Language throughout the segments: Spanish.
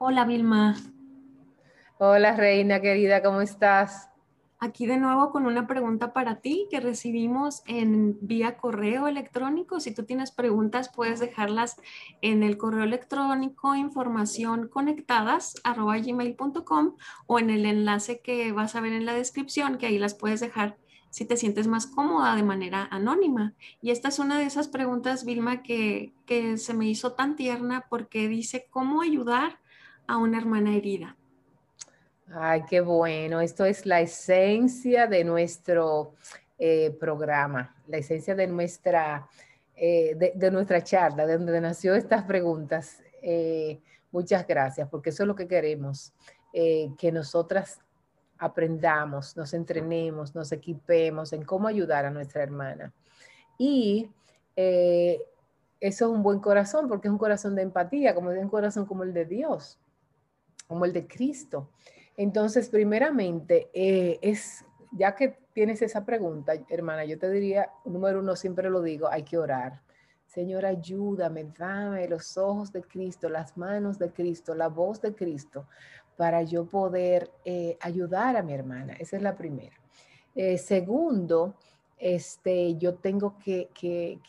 Hola Vilma. Hola Reina querida, ¿cómo estás? Aquí de nuevo con una pregunta para ti que recibimos en vía correo electrónico. Si tú tienes preguntas, puedes dejarlas en el correo electrónico información conectadas gmail.com o en el enlace que vas a ver en la descripción, que ahí las puedes dejar si te sientes más cómoda de manera anónima. Y esta es una de esas preguntas, Vilma, que, que se me hizo tan tierna porque dice, ¿cómo ayudar a una hermana herida? Ay, qué bueno. Esto es la esencia de nuestro eh, programa, la esencia de nuestra, eh, de, nuestra charla, de donde nació estas preguntas. Eh, muchas gracias, porque eso es lo que queremos, que nosotras aprendamos, nos entrenemos, nos equipemos en cómo ayudar a nuestra hermana. Y eso es un buen corazón, porque es un corazón de empatía, como es un corazón como el de Dios, como el de Cristo. Entonces, primeramente, eh, es, ya que tienes esa pregunta, hermana, yo te diría, número uno, siempre lo digo, hay que orar. Señor, ayúdame, dame los ojos de Cristo, las manos de Cristo, la voz de Cristo, para yo poder eh, ayudar a mi hermana. Esa es la primera. Eh, segundo, este, yo tengo que, que,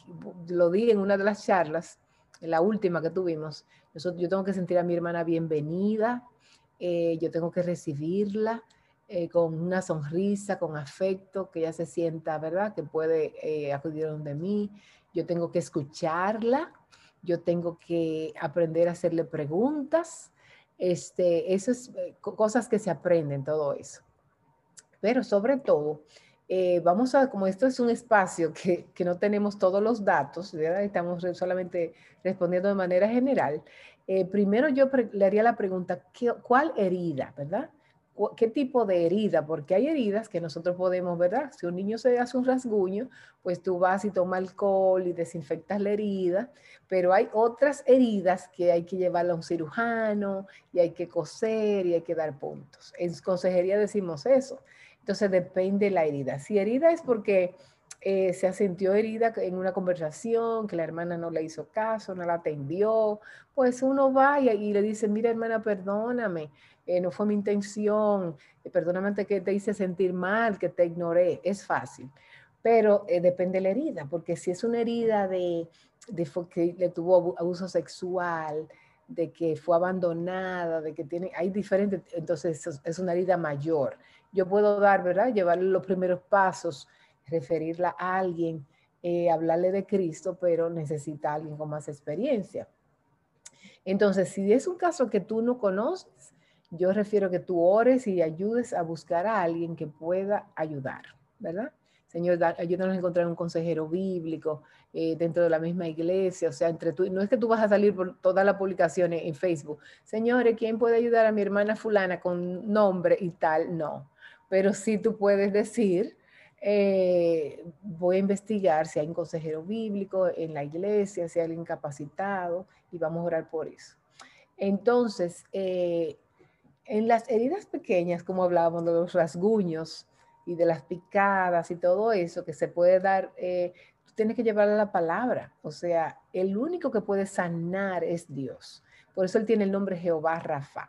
lo di en una de las charlas, la última que tuvimos, yo tengo que sentir a mi hermana bienvenida, eh, yo tengo que recibirla eh, con una sonrisa, con afecto, que ella se sienta, ¿verdad? Que puede eh, acudir donde mí. Yo tengo que escucharla, yo tengo que aprender a hacerle preguntas. Este, eso es cosas que se aprenden, todo eso. Pero sobre todo, vamos a, como esto es un espacio que, que, no tenemos todos los datos, ¿verdad? estamos solamente respondiendo de manera general, eh, primero yo le haría la pregunta, ¿cuál herida, verdad? ¿Qué tipo de herida? Porque hay heridas que nosotros podemos, ¿verdad? Si un niño se hace un rasguño, pues tú vas y tomas alcohol y desinfectas la herida, pero hay otras heridas que hay que llevarla a un cirujano y hay que coser y hay que dar puntos. En consejería decimos eso. Entonces depende la herida. Si herida es porque eh, se sintió herida en una conversación, que la hermana no le hizo caso, no la atendió, pues uno va y, le dice, mira hermana, perdóname, eh, no fue mi intención, eh, perdóname que te hice sentir mal, que te ignoré, es fácil. Pero depende de la herida, porque si es una herida de que le tuvo abuso sexual, de que fue abandonada, de que tiene, hay diferentes, entonces es una herida mayor. Yo puedo dar, ¿verdad? Llevarle los primeros pasos referirla a alguien, eh, hablarle de Cristo, pero necesita alguien con más experiencia. Entonces, si es un caso que tú no conoces, yo refiero que tú ores y ayudes a buscar a alguien que pueda ayudar, ¿verdad? Señor, ayúdanos a encontrar un consejero bíblico eh, dentro de la misma iglesia, o sea, entre tú, no es que tú vas a salir por todas las publicaciones en Facebook, señores, ¿quién puede ayudar a mi hermana fulana con nombre y tal? No, pero sí tú puedes decir, eh, voy a investigar si hay un consejero bíblico en la iglesia, si hay alguien capacitado y vamos a orar por eso. Entonces, eh, en las heridas pequeñas, como hablábamos de los rasguños y de las picadas y todo eso que se puede dar, eh, tú tienes que llevarle la palabra. O sea, el único que puede sanar es Dios. Por eso él tiene el nombre Jehová Rafa.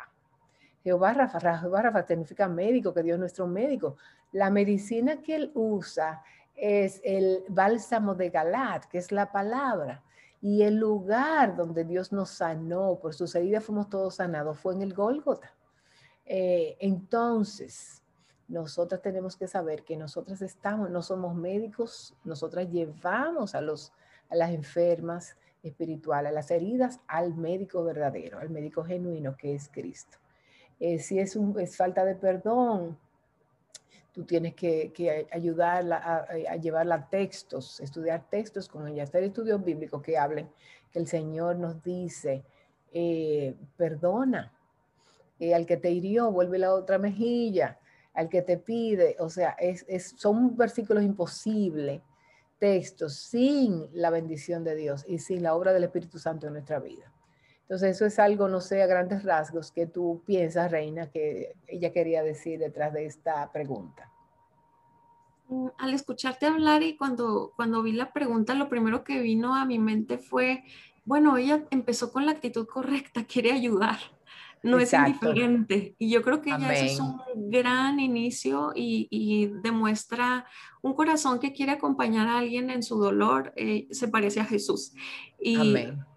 Jehová Rafa, Jehová Rafa significa médico, que Dios es nuestro médico. La medicina que él usa es el bálsamo de Galat, que es la palabra. Y el lugar donde Dios nos sanó, por sus heridas fuimos todos sanados, fue en el Gólgota. Eh, entonces, nosotras tenemos que saber que nosotras estamos, no somos médicos, nosotras llevamos a, los, a las enfermas espirituales, a las heridas, al médico verdadero, al médico genuino que es Cristo. Eh, si es, un, es falta de perdón, tú tienes que, que ayudarla a, llevarla a textos, estudiar textos con ella, hacer estudios bíblicos que hablen, que el Señor nos dice, eh, perdona, eh, al que te hirió, vuelve la otra mejilla, al que te pide, o sea, es, es, son versículos imposibles, textos sin la bendición de Dios y sin la obra del Espíritu Santo en nuestra vida. Entonces, eso es algo, no sé, a grandes rasgos que tú piensas, Reina, que ella quería decir detrás de esta pregunta. Mm, al escucharte hablar y cuando, cuando vi la pregunta, lo primero que vino a mi mente fue, bueno, ella empezó con la actitud correcta, quiere ayudar, no es indiferente. Y yo creo que ya eso es un gran inicio y, demuestra un corazón que quiere acompañar a alguien en su dolor, eh, se parece a Jesús. Y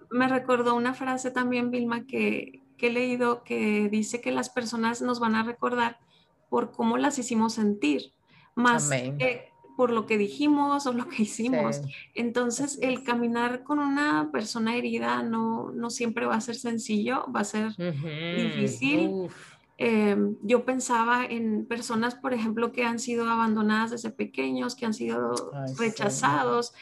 me recordó una frase también, Vilma, que, he leído que dice que las personas nos van a recordar por cómo las hicimos sentir, más que por lo que dijimos o lo que hicimos. Entonces, el caminar con una persona herida no, no siempre va a ser sencillo, va a ser difícil. Em, yo pensaba en personas, por ejemplo, que han sido abandonadas desde pequeños, que han sido rechazados.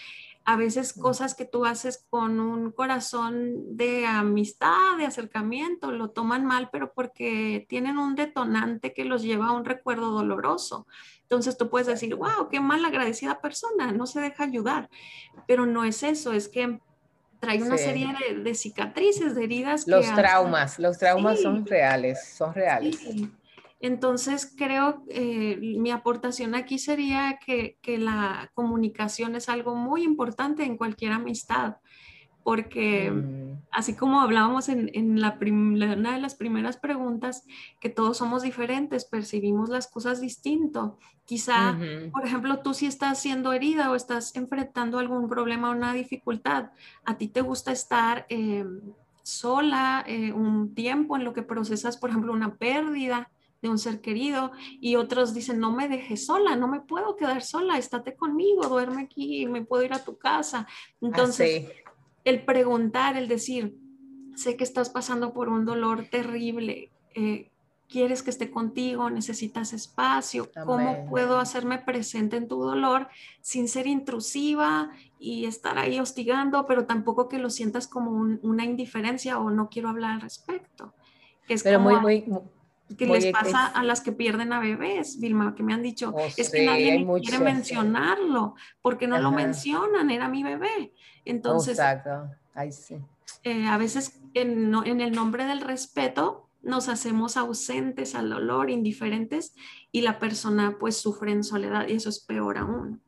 A veces cosas que tú haces con un corazón de amistad, de acercamiento, lo toman mal, pero porque tienen un detonante que los lleva a un recuerdo doloroso. Entonces tú puedes decir, wow, qué mal agradecida persona, no se deja ayudar, pero no es eso, es que trae una serie de, cicatrices, de heridas. Los traumas, los traumas son reales, son reales. Entonces creo eh, mi aportación aquí sería que, que, la comunicación es algo muy importante en cualquier amistad porque mm. así como hablábamos en, la una de las primeras preguntas, que todos somos diferentes, percibimos las cosas distinto. Quizá, por ejemplo, tú si estás siendo herida o estás enfrentando algún problema o una dificultad, a ti te gusta estar eh, sola eh, un tiempo en lo que procesas, por ejemplo, una pérdida de un ser querido y otros dicen, no me dejes sola, no me puedo quedar sola, estate conmigo, duerme aquí, me puedo ir a tu casa. Ah, Entonces, el preguntar, el decir, sé que estás pasando por un dolor terrible, eh, quieres que esté contigo, necesitas espacio, ¿cómo puedo hacerme presente en tu dolor sin ser intrusiva y estar ahí hostigando, pero tampoco que lo sientas como una indiferencia o no quiero hablar al respecto? es como muy, muy, que les pasa a las que pierden a bebés, Vilma, que me han dicho, oh, es que nadie quiere mencionarlo, porque no lo mencionan, era mi bebé. Entonces, eh, a veces en, el nombre del respeto nos hacemos ausentes al dolor, indiferentes, y la persona pues sufre en soledad y eso es peor aún.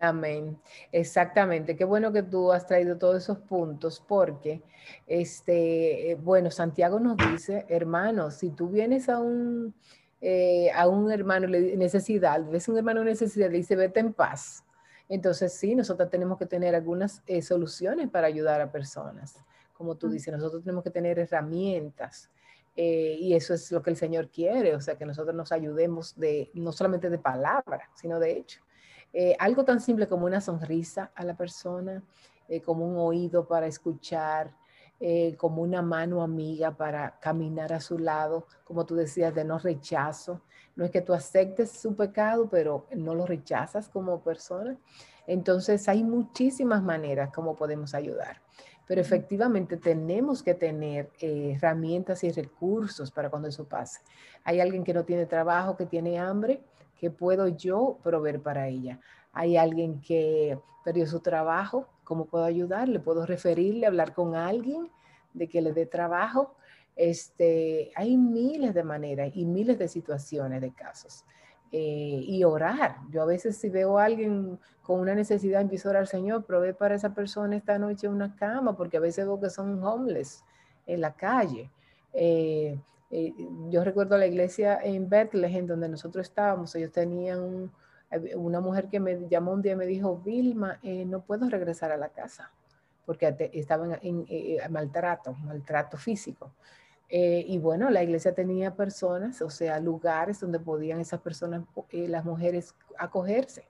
Amén. Exactamente. Qué bueno que tú has traído todos esos puntos porque, este, eh, bueno, Santiago nos dice, hermano, si tú vienes a un, eh, a un hermano necesidad, ves un hermano necesidad, le dice, vete en paz. Entonces, sí, nosotros tenemos que tener algunas eh, soluciones para ayudar a personas. Como tú dices, nosotros tenemos que tener herramientas. Eh, y eso es lo que el Señor quiere, o sea, que nosotros nos ayudemos de, no solamente de palabra, sino de hecho. Eh, algo tan simple como una sonrisa a la persona, como un oído para escuchar, como una mano amiga para caminar a su lado, como tú decías, de no rechazo. No es que tú aceptes su pecado, pero no lo rechazas como persona. Entonces hay muchísimas maneras como podemos ayudar. Pero efectivamente tenemos que tener eh, herramientas y recursos para cuando eso pase. Hay alguien que no tiene trabajo, que tiene hambre, que puedo yo proveer para ella. Hay alguien que perdió su trabajo, ¿cómo puedo ayudarle? ¿Puedo referirle, hablar con alguien de que le dé trabajo? Este, hay miles de maneras y miles de situaciones, de casos. Eh, y orar. Yo a veces si veo a alguien con una necesidad, empiezo a orar, Señor, provee para esa persona esta noche una cama, porque a veces veo que son homeless en la calle. Eh, eh, yo recuerdo la iglesia en Bethlehem donde nosotros estábamos, ellos tenían una mujer que me llamó un día y me dijo, Vilma, no puedo regresar a la casa porque estaban en, maltrato, maltrato físico. Eh, y bueno, la iglesia tenía personas, o sea, lugares donde podían esas personas, eh, las mujeres, acogerse.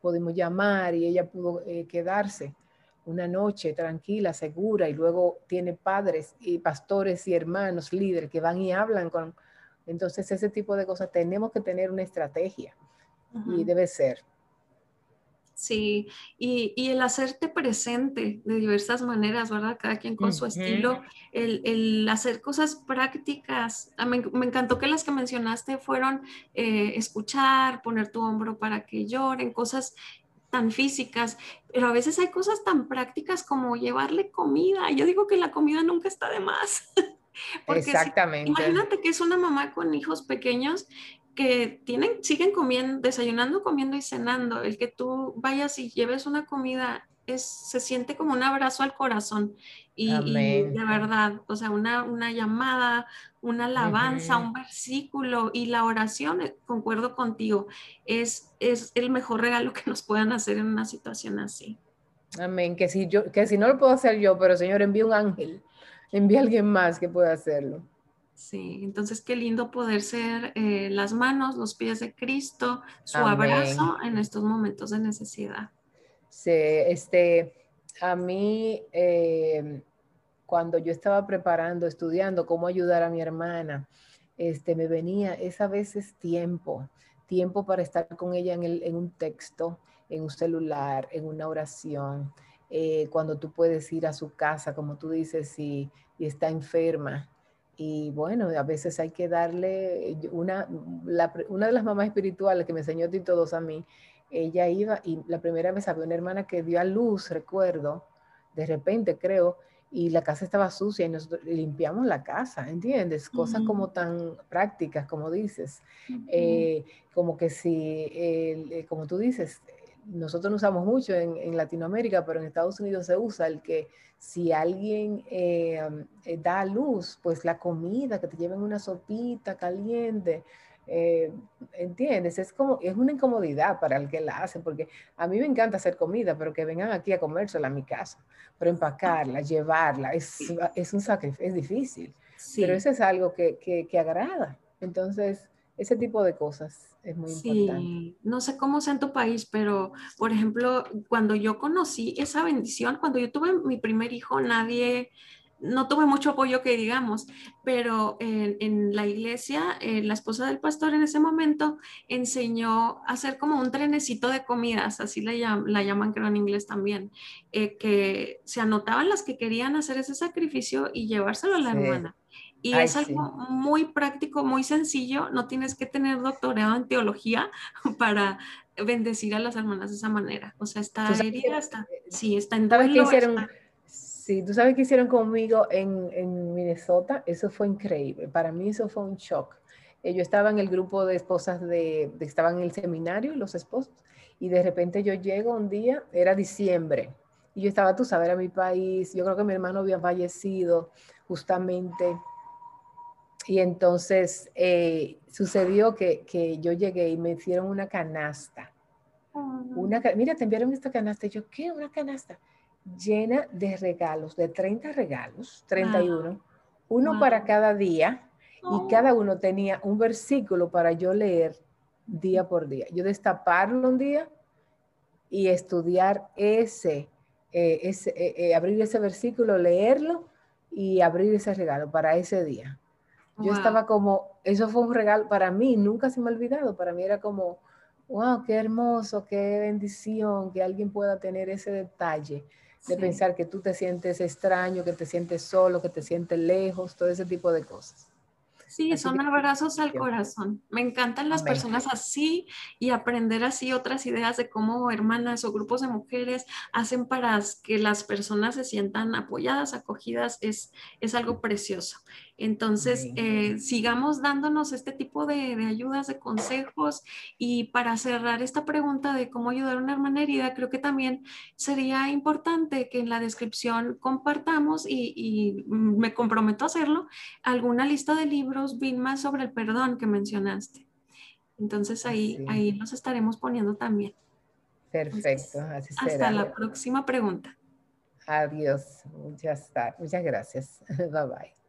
Podemos llamar y ella pudo eh, quedarse una noche tranquila, segura, y luego tiene padres y pastores y hermanos, líderes que van y hablan con... Entonces, ese tipo de cosas tenemos que tener una estrategia y debe ser. Sí, y, el hacerte presente de diversas maneras, ¿verdad? Cada quien con su estilo, el, hacer cosas prácticas. Ah, me, me, encantó que las que mencionaste fueron eh, escuchar, poner tu hombro para que lloren, cosas tan físicas, pero a veces hay cosas tan prácticas como llevarle comida. Yo digo que la comida nunca está de más. Exactamente. imagínate que es una mamá con hijos pequeños que tienen, siguen comiendo, desayunando, comiendo y cenando, el que tú vayas y lleves una comida es, se siente como un abrazo al corazón y, de verdad, o sea, una, una llamada, una alabanza, un versículo y la oración, eh, concuerdo contigo, es, es el mejor regalo que nos puedan hacer en una situación así. Amén, que si, yo, que si no lo puedo hacer yo, pero Señor, envíe un ángel, envíe a alguien más que pueda hacerlo. Sí, entonces qué lindo poder ser eh, las manos, los pies de Cristo, su abrazo en estos momentos de necesidad. Sí, este, a mí, eh, cuando yo estaba preparando, estudiando cómo ayudar a mi hermana, este, me venía esa veces tiempo, tiempo para estar con ella en, el, en un texto, en un celular, en una oración, eh, cuando tú puedes ir a su casa, como tú dices, y, y está enferma. Y bueno, a veces hay que darle una, una de las mamás espirituales que me enseñó a ti todos a mí, ella iba y la primera vez había una hermana que dio a luz, recuerdo, de repente creo, y la casa estaba sucia y nosotros limpiamos la casa, ¿entiendes? Cosas como tan prácticas, como dices, eh, como que si, eh, como tú dices, nosotros no usamos mucho en, Latinoamérica, pero en Estados Unidos se usa el que si alguien eh, da a luz, pues la comida, que te lleven una sopita caliente, eh, ¿Entiendes? Es como, es una incomodidad para el que la hace, porque a mí me encanta hacer comida, pero que vengan aquí a comérsela a mi casa, pero empacarla, llevarla, es, es un sacrificio, es difícil, pero eso es algo que, que, que, agrada. Entonces, ese tipo de cosas es muy sí. No sé cómo sea en tu país, pero por ejemplo, cuando yo conocí esa bendición, cuando yo tuve mi primer hijo, nadie no tuve mucho apoyo que digamos, pero en, la iglesia, eh, la esposa del pastor en ese momento enseñó a hacer como un trenecito de comidas, así la, llaman creo en inglés también, eh, que se anotaban las que querían hacer ese sacrificio y llevárselo a la hermana. Y es algo muy práctico, muy sencillo, no tienes que tener doctorado en teología para bendecir a las hermanas de esa manera. O sea, está herida, está, sí, está en duelo. Sí, tú sabes qué hicieron conmigo en, Minnesota, eso fue increíble. Para mí eso fue un shock. Eh, yo estaba en el grupo de esposas de, estaban en el seminario, los esposos, y de repente yo llego un día, era diciembre, y yo estaba, tú sabes, a mi país, yo creo que mi hermano había fallecido justamente, y entonces eh, sucedió que, yo llegué y me hicieron una canasta. Una, mira, te enviaron esta canasta. Y yo, ¿qué? Una canasta llena de regalos, de 30 regalos, 31, uno para cada día, y oh. cada uno tenía un versículo para yo leer día por día. Yo destaparlo un día y estudiar ese, eh, ese eh, abrir ese versículo, leerlo y abrir ese regalo para ese día. Yo estaba como, eso fue un regalo para mí, nunca se me ha olvidado, para mí era como, wow, qué hermoso, qué bendición que alguien pueda tener ese detalle de pensar que tú te sientes extraño, que te sientes solo, que te sientes lejos, todo ese tipo de cosas. Sí, son abrazos al corazón. Me encantan las personas así y aprender así otras ideas de cómo hermanas o grupos de mujeres hacen para que las personas se sientan apoyadas, acogidas, es, es algo precioso. Entonces, eh, sigamos dándonos este tipo de, ayudas, de consejos. Y para cerrar esta pregunta de cómo ayudar a una hermana herida, creo que también sería importante que en la descripción compartamos, y, me comprometo a hacerlo, alguna lista de libros, más sobre el perdón que mencionaste. Entonces, ahí, ahí los estaremos poniendo también. Perfecto, así será. Hasta la próxima pregunta. Adiós, muchas, muchas gracias. Bye bye.